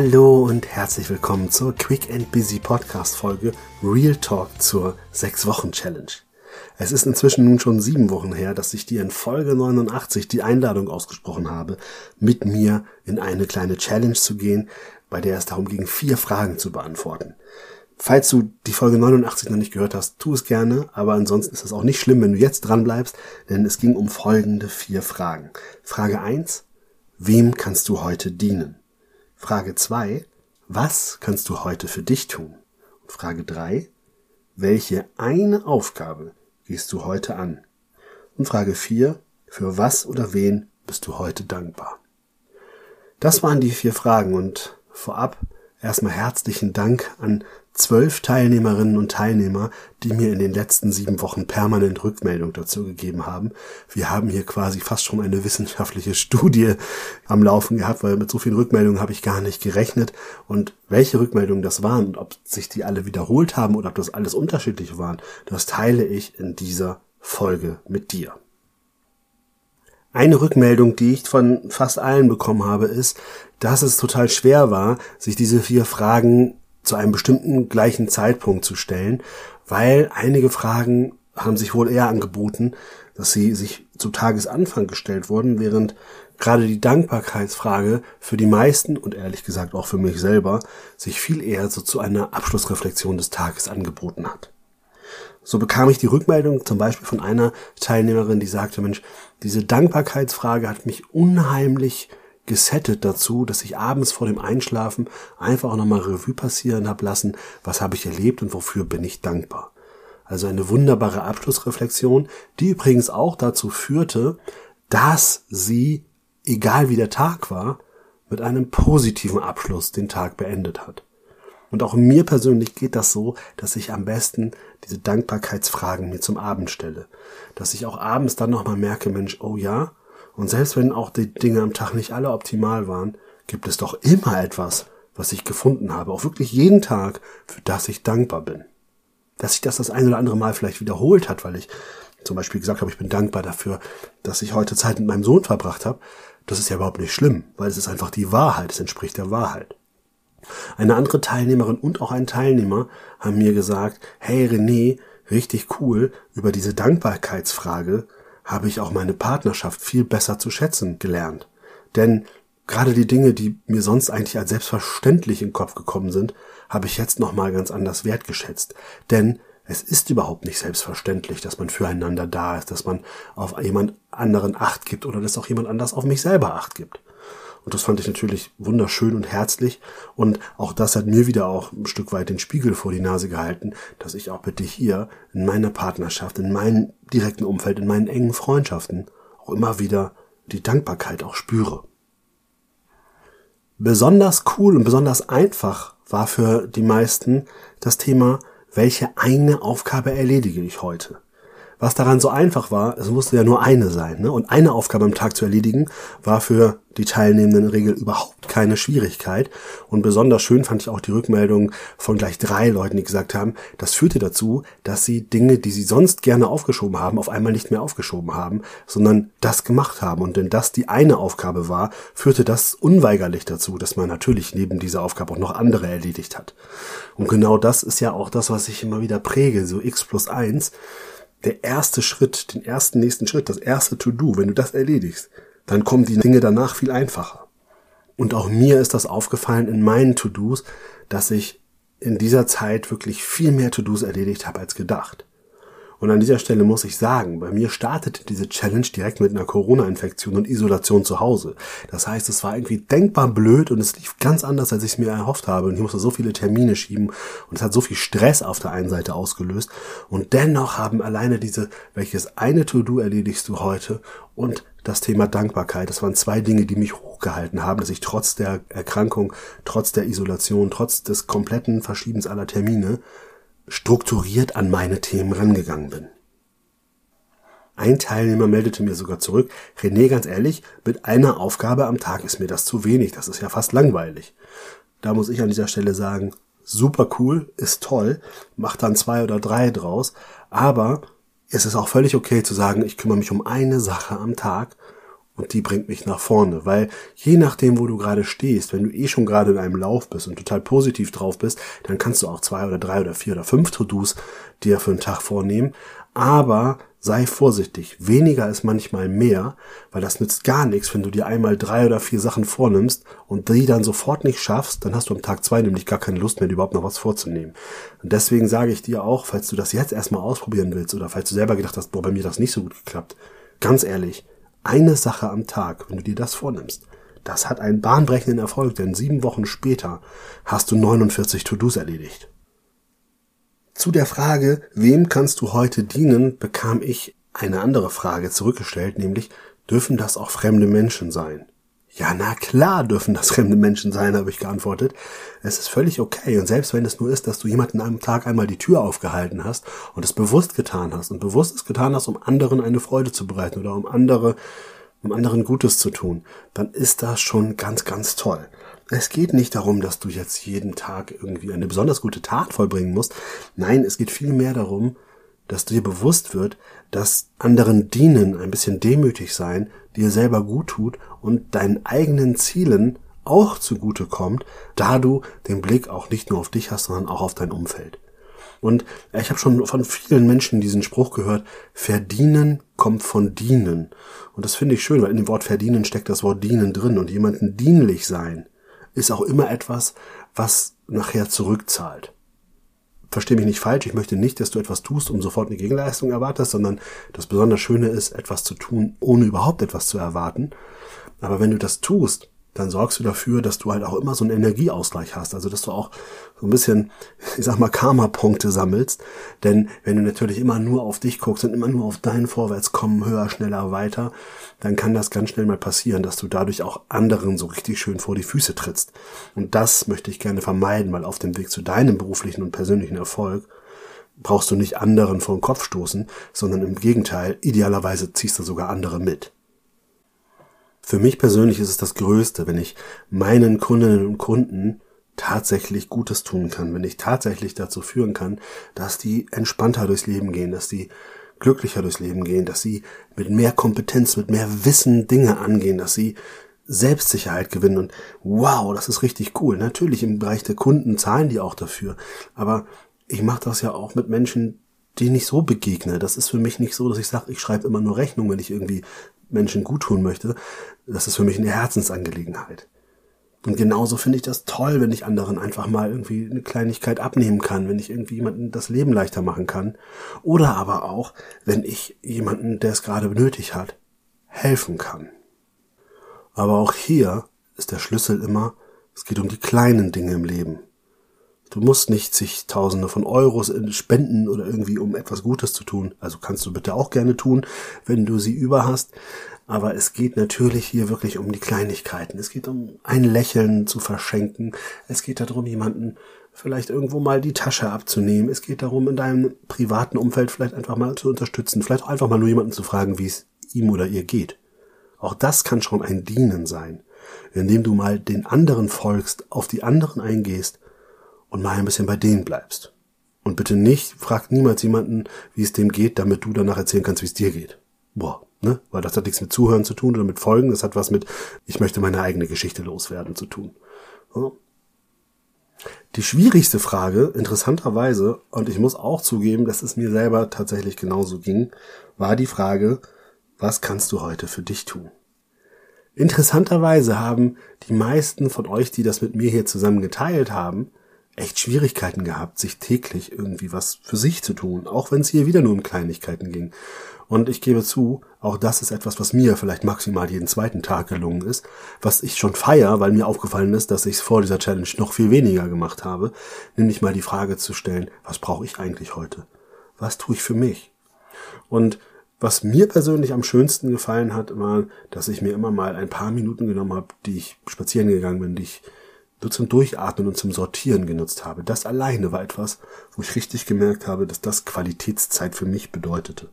Hallo und herzlich willkommen zur Quick and Busy Podcast Folge Real Talk zur 6 Wochen Challenge. Es ist inzwischen nun schon sieben Wochen her, dass ich dir in Folge 89 die Einladung ausgesprochen habe, mit mir in eine kleine Challenge zu gehen, bei der es darum ging, vier Fragen zu beantworten. Falls du die Folge 89 noch nicht gehört hast, tu es gerne, aber ansonsten ist es auch nicht schlimm, wenn du jetzt dran bleibst, denn es ging um folgende vier Fragen. Frage 1. Wem kannst du heute dienen? Frage 2. Was kannst du heute für dich tun? Und Frage 3. Welche eine Aufgabe gehst du heute an? Und Frage 4. Für was oder wen bist du heute dankbar? Das waren die vier Fragen und vorab erstmal herzlichen Dank an zwölf Teilnehmerinnen und Teilnehmer, die mir in den letzten sieben Wochen permanent Rückmeldung dazu gegeben haben. Wir haben hier quasi fast schon eine wissenschaftliche Studie am Laufen gehabt, weil mit so vielen Rückmeldungen habe ich gar nicht gerechnet. Und welche Rückmeldungen das waren und ob sich die alle wiederholt haben oder ob das alles unterschiedliche waren, das teile ich in dieser Folge mit dir. Eine Rückmeldung, die ich von fast allen bekommen habe, ist, dass es total schwer war, sich diese vier Fragen zu einem bestimmten gleichen Zeitpunkt zu stellen, weil einige Fragen haben sich wohl eher angeboten, dass sie sich zu Tagesanfang gestellt wurden, während gerade die Dankbarkeitsfrage für die meisten und ehrlich gesagt auch für mich selber sich viel eher so zu einer Abschlussreflexion des Tages angeboten hat. So bekam ich die Rückmeldung zum Beispiel von einer Teilnehmerin, die sagte, Mensch, diese Dankbarkeitsfrage hat mich unheimlich gesettet dazu, dass ich abends vor dem Einschlafen einfach nochmal Revue passieren habe lassen, was habe ich erlebt und wofür bin ich dankbar. Also eine wunderbare Abschlussreflexion, die übrigens auch dazu führte, dass sie, egal wie der Tag war, mit einem positiven Abschluss den Tag beendet hat. Und auch mir persönlich geht das so, dass ich am besten diese Dankbarkeitsfragen mir zum Abend stelle. Dass ich auch abends dann nochmal merke, Mensch, oh ja, und selbst wenn auch die Dinge am Tag nicht alle optimal waren, gibt es doch immer etwas, was ich gefunden habe, auch wirklich jeden Tag, für das ich dankbar bin. Dass sich das das ein oder andere Mal vielleicht wiederholt hat, weil ich zum Beispiel gesagt habe, ich bin dankbar dafür, dass ich heute Zeit mit meinem Sohn verbracht habe, das ist ja überhaupt nicht schlimm, weil es ist einfach die Wahrheit, es entspricht der Wahrheit. Eine andere Teilnehmerin und auch ein Teilnehmer haben mir gesagt, hey René, richtig cool, über diese Dankbarkeitsfrage habe ich auch meine Partnerschaft viel besser zu schätzen gelernt. Denn gerade die Dinge, die mir sonst eigentlich als selbstverständlich in den Kopf gekommen sind, habe ich jetzt nochmal ganz anders wertgeschätzt. Denn es ist überhaupt nicht selbstverständlich, dass man füreinander da ist, dass man auf jemand anderen Acht gibt oder dass auch jemand anders auf mich selber Acht gibt. Und das fand ich natürlich wunderschön und herzlich. Und auch das hat mir wieder auch ein Stück weit den Spiegel vor die Nase gehalten, dass ich auch bitte hier in meiner Partnerschaft, in meinem direkten Umfeld, in meinen engen Freundschaften auch immer wieder die Dankbarkeit auch spüre. Besonders cool und besonders einfach war für die meisten das Thema, welche eine Aufgabe erledige ich heute? Was daran so einfach war, es musste ja nur eine sein. Ne? Und eine Aufgabe am Tag zu erledigen, war für die Teilnehmenden in Regel überhaupt keine Schwierigkeit. Und besonders schön fand ich auch die Rückmeldung von gleich drei Leuten, die gesagt haben, das führte dazu, dass sie Dinge, die sie sonst gerne aufgeschoben haben, auf einmal nicht mehr aufgeschoben haben, sondern das gemacht haben. Und wenn das die eine Aufgabe war, führte das unweigerlich dazu, dass man natürlich neben dieser Aufgabe auch noch andere erledigt hat. Und genau das ist ja auch das, was ich immer wieder präge, so x plus eins der erste Schritt, den ersten nächsten Schritt, das erste To-Do, wenn du das erledigst, dann kommen die Dinge danach viel einfacher. Und auch mir ist das aufgefallen in meinen To-Dos, dass ich in dieser Zeit wirklich viel mehr To-Dos erledigt habe als gedacht. Und an dieser Stelle muss ich sagen, bei mir startete diese Challenge direkt mit einer Corona-Infektion und Isolation zu Hause. Das heißt, es war irgendwie denkbar blöd und es lief ganz anders, als ich es mir erhofft habe. Und ich musste so viele Termine schieben und es hat so viel Stress auf der einen Seite ausgelöst. Und dennoch haben alleine diese, welches eine To-Do erledigst du heute und das Thema Dankbarkeit. Das waren zwei Dinge, die mich hochgehalten haben, dass ich trotz der Erkrankung, trotz der Isolation, trotz des kompletten Verschiebens aller Termine strukturiert an meine Themen rangegangen bin. Ein Teilnehmer meldete mir sogar zurück, René, ganz ehrlich, mit einer Aufgabe am Tag ist mir das zu wenig, das ist ja fast langweilig. Da muss ich an dieser Stelle sagen, super cool, ist toll, mach dann zwei oder drei draus, aber es ist auch völlig okay zu sagen, ich kümmere mich um eine Sache am Tag und die bringt mich nach vorne, weil je nachdem, wo du gerade stehst, wenn du eh schon gerade in einem Lauf bist und total positiv drauf bist, dann kannst du auch zwei oder drei oder vier oder fünf To-Dos dir für einen Tag vornehmen, aber sei vorsichtig. Weniger ist manchmal mehr, weil das nützt gar nichts, wenn du dir einmal drei oder vier Sachen vornimmst und die dann sofort nicht schaffst, dann hast du am Tag zwei nämlich gar keine Lust mehr, dir überhaupt noch was vorzunehmen. Und deswegen sage ich dir auch, falls du das jetzt erstmal ausprobieren willst oder falls du selber gedacht hast, boah, bei mir das nicht so gut geklappt, ganz ehrlich, eine Sache am Tag, wenn du dir das vornimmst, das hat einen bahnbrechenden Erfolg, denn sieben Wochen später hast du 49 To-Dos erledigt. Zu der Frage, wem kannst du heute dienen, bekam ich eine andere Frage zurückgestellt, nämlich, dürfen das auch fremde Menschen sein? Ja, na klar dürfen das fremde Menschen sein, habe ich geantwortet. Es ist völlig okay. Und selbst wenn es nur ist, dass du jemanden am Tag einmal die Tür aufgehalten hast und es bewusst getan hast und bewusst es getan hast, um anderen eine Freude zu bereiten oder um andere, um anderen Gutes zu tun, dann ist das schon ganz, ganz toll. Es geht nicht darum, dass du jetzt jeden Tag irgendwie eine besonders gute Tat vollbringen musst. Nein, es geht vielmehr darum, dass dir bewusst wird, dass anderen dienen, ein bisschen demütig sein, dir selber gut tut und deinen eigenen Zielen auch zugute kommt, da du den Blick auch nicht nur auf dich hast, sondern auch auf dein Umfeld. Und ich habe schon von vielen Menschen diesen Spruch gehört, verdienen kommt von dienen. Und das finde ich schön, weil in dem Wort verdienen steckt das Wort dienen drin und jemanden dienlich sein ist auch immer etwas, was nachher zurückzahlt. Versteh mich nicht falsch, ich möchte nicht, dass du etwas tust und sofort eine Gegenleistung erwartest, sondern das besonders Schöne ist, etwas zu tun, ohne überhaupt etwas zu erwarten. Aber wenn du das tust, dann sorgst du dafür, dass du halt auch immer so einen Energieausgleich hast. Also, dass du auch so ein bisschen, ich sag mal, Karma-Punkte sammelst. Denn wenn du natürlich immer nur auf dich guckst und immer nur auf dein Vorwärtskommen, höher, schneller, weiter, dann kann das ganz schnell mal passieren, dass du dadurch auch anderen so richtig schön vor die Füße trittst. Und das möchte ich gerne vermeiden, weil auf dem Weg zu deinem beruflichen und persönlichen Erfolg brauchst du nicht anderen vor den Kopf stoßen, sondern im Gegenteil, idealerweise ziehst du sogar andere mit. Für mich persönlich ist es das Größte, wenn ich meinen Kundinnen und Kunden tatsächlich Gutes tun kann, wenn ich tatsächlich dazu führen kann, dass die entspannter durchs Leben gehen, dass die glücklicher durchs Leben gehen, dass sie mit mehr Kompetenz, mit mehr Wissen Dinge angehen, dass sie Selbstsicherheit gewinnen und wow, das ist richtig cool. Natürlich im Bereich der Kunden zahlen die auch dafür, aber ich mache das ja auch mit Menschen, denen ich so begegne. Das ist für mich nicht so, dass ich sage, ich schreibe immer nur Rechnung, wenn ich irgendwie Menschen gut tun möchte, das ist für mich eine Herzensangelegenheit. Und genauso finde ich das toll, wenn ich anderen einfach mal irgendwie eine Kleinigkeit abnehmen kann, wenn ich irgendwie jemanden das Leben leichter machen kann. Oder aber auch, wenn ich jemanden, der es gerade nötig hat, helfen kann. Aber auch hier ist der Schlüssel immer, es geht um die kleinen Dinge im Leben. Du musst nicht sich Tausende von Euros spenden oder irgendwie um etwas Gutes zu tun. Also kannst du bitte auch gerne tun, wenn du sie über hast. Aber es geht natürlich hier wirklich um die Kleinigkeiten. Es geht um ein Lächeln zu verschenken. Es geht darum, jemanden vielleicht irgendwo mal die Tasche abzunehmen. Es geht darum, in deinem privaten Umfeld vielleicht einfach mal zu unterstützen. Vielleicht auch einfach mal nur jemanden zu fragen, wie es ihm oder ihr geht. Auch das kann schon ein Dienen sein, indem du mal den anderen folgst, auf die anderen eingehst und mal ein bisschen bei denen bleibst. Und bitte nicht, frag niemals jemanden, wie es dem geht, damit du danach erzählen kannst, wie es dir geht. Boah, ne? Weil das hat nichts mit Zuhören zu tun oder mit Folgen, das hat was mit, ich möchte meine eigene Geschichte loswerden zu tun. Ja. Die schwierigste Frage, interessanterweise, und ich muss auch zugeben, dass es mir selber tatsächlich genauso ging, war die Frage, was kannst du heute für dich tun? Interessanterweise haben die meisten von euch, die das mit mir hier zusammen geteilt haben, echt Schwierigkeiten gehabt, sich täglich irgendwie was für sich zu tun, auch wenn es hier wieder nur um Kleinigkeiten ging. Und ich gebe zu, auch das ist etwas, was mir vielleicht maximal jeden zweiten Tag gelungen ist, was ich schon feier, weil mir aufgefallen ist, dass ich es vor dieser Challenge noch viel weniger gemacht habe, nämlich mal die Frage zu stellen, was brauche ich eigentlich heute? Was tue ich für mich? Und was mir persönlich am schönsten gefallen hat, war, dass ich mir immer mal ein paar Minuten genommen habe, die ich spazieren gegangen bin, die ich nur zum Durchatmen und zum Sortieren genutzt habe. Das alleine war etwas, wo ich richtig gemerkt habe, dass das Qualitätszeit für mich bedeutete.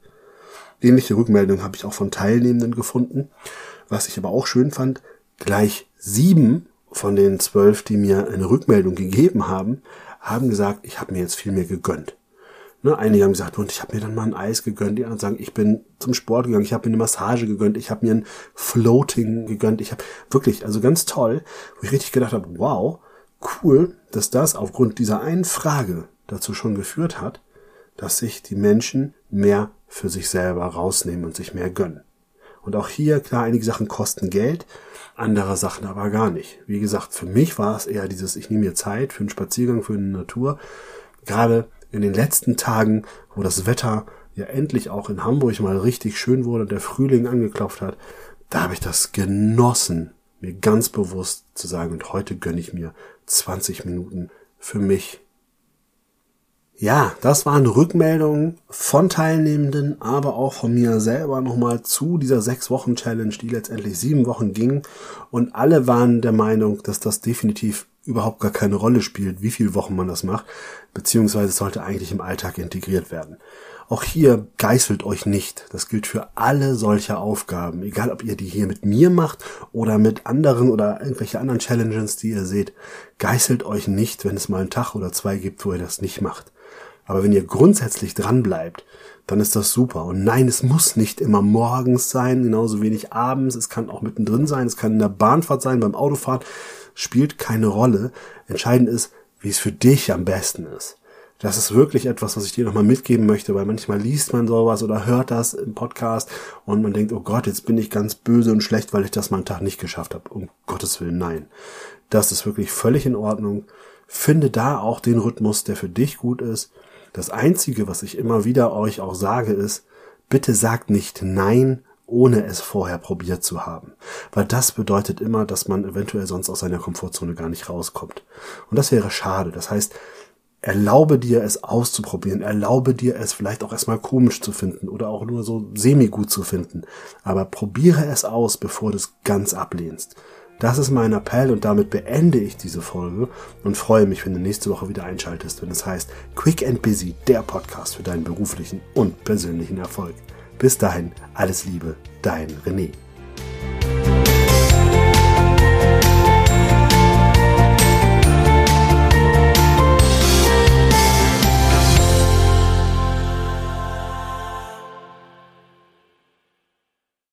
Ähnliche Rückmeldungen habe ich auch von Teilnehmenden gefunden. Was ich aber auch schön fand, gleich sieben von den zwölf, die mir eine Rückmeldung gegeben haben, haben gesagt, ich habe mir jetzt viel mehr gegönnt. Ne, einige haben gesagt, und ich habe mir dann mal ein Eis gegönnt. Die anderen sagen, ich bin zum Sport gegangen, ich habe mir eine Massage gegönnt, ich habe mir ein Floating gegönnt. Ich habe wirklich, also ganz toll, wo ich richtig gedacht habe, wow, cool, dass das aufgrund dieser einen Frage dazu schon geführt hat, dass sich die Menschen mehr für sich selber rausnehmen und sich mehr gönnen. Und auch hier, klar, einige Sachen kosten Geld, andere Sachen aber gar nicht. Wie gesagt, für mich war es eher dieses, ich nehme mir Zeit für einen Spaziergang, für eine Natur. Gerade in den letzten Tagen, wo das Wetter ja endlich auch in Hamburg mal richtig schön wurde und der Frühling angeklopft hat, da habe ich das genossen, mir ganz bewusst zu sagen, und heute gönne ich mir 20 Minuten für mich ja, das waren Rückmeldungen von Teilnehmenden, aber auch von mir selber nochmal zu dieser sechs Wochen Challenge, die letztendlich sieben Wochen ging. Und alle waren der Meinung, dass das definitiv überhaupt gar keine Rolle spielt, wie viele Wochen man das macht, beziehungsweise sollte eigentlich im Alltag integriert werden. Auch hier geißelt euch nicht. Das gilt für alle solche Aufgaben. Egal, ob ihr die hier mit mir macht oder mit anderen oder irgendwelche anderen Challenges, die ihr seht. Geißelt euch nicht, wenn es mal einen Tag oder zwei gibt, wo ihr das nicht macht. Aber wenn ihr grundsätzlich dran bleibt, dann ist das super. Und nein, es muss nicht immer morgens sein, genauso wenig abends. Es kann auch mittendrin sein, es kann in der Bahnfahrt sein, beim Autofahren. Spielt keine Rolle. Entscheidend ist, wie es für dich am besten ist. Das ist wirklich etwas, was ich dir nochmal mitgeben möchte, weil manchmal liest man sowas oder hört das im Podcast und man denkt, oh Gott, jetzt bin ich ganz böse und schlecht, weil ich das mal einen Tag nicht geschafft habe. Um Gottes Willen, nein. Das ist wirklich völlig in Ordnung. Finde da auch den Rhythmus, der für dich gut ist das Einzige, was ich immer wieder euch auch sage, ist, bitte sagt nicht Nein, ohne es vorher probiert zu haben. Weil das bedeutet immer, dass man eventuell sonst aus seiner Komfortzone gar nicht rauskommt. Und das wäre schade. Das heißt, erlaube dir es auszuprobieren, erlaube dir es vielleicht auch erstmal komisch zu finden oder auch nur so semi-gut zu finden. Aber probiere es aus, bevor du es ganz ablehnst. Das ist mein Appell und damit beende ich diese Folge und freue mich, wenn du nächste Woche wieder einschaltest, wenn es heißt Quick and Busy, der Podcast für deinen beruflichen und persönlichen Erfolg. Bis dahin, alles Liebe, dein René.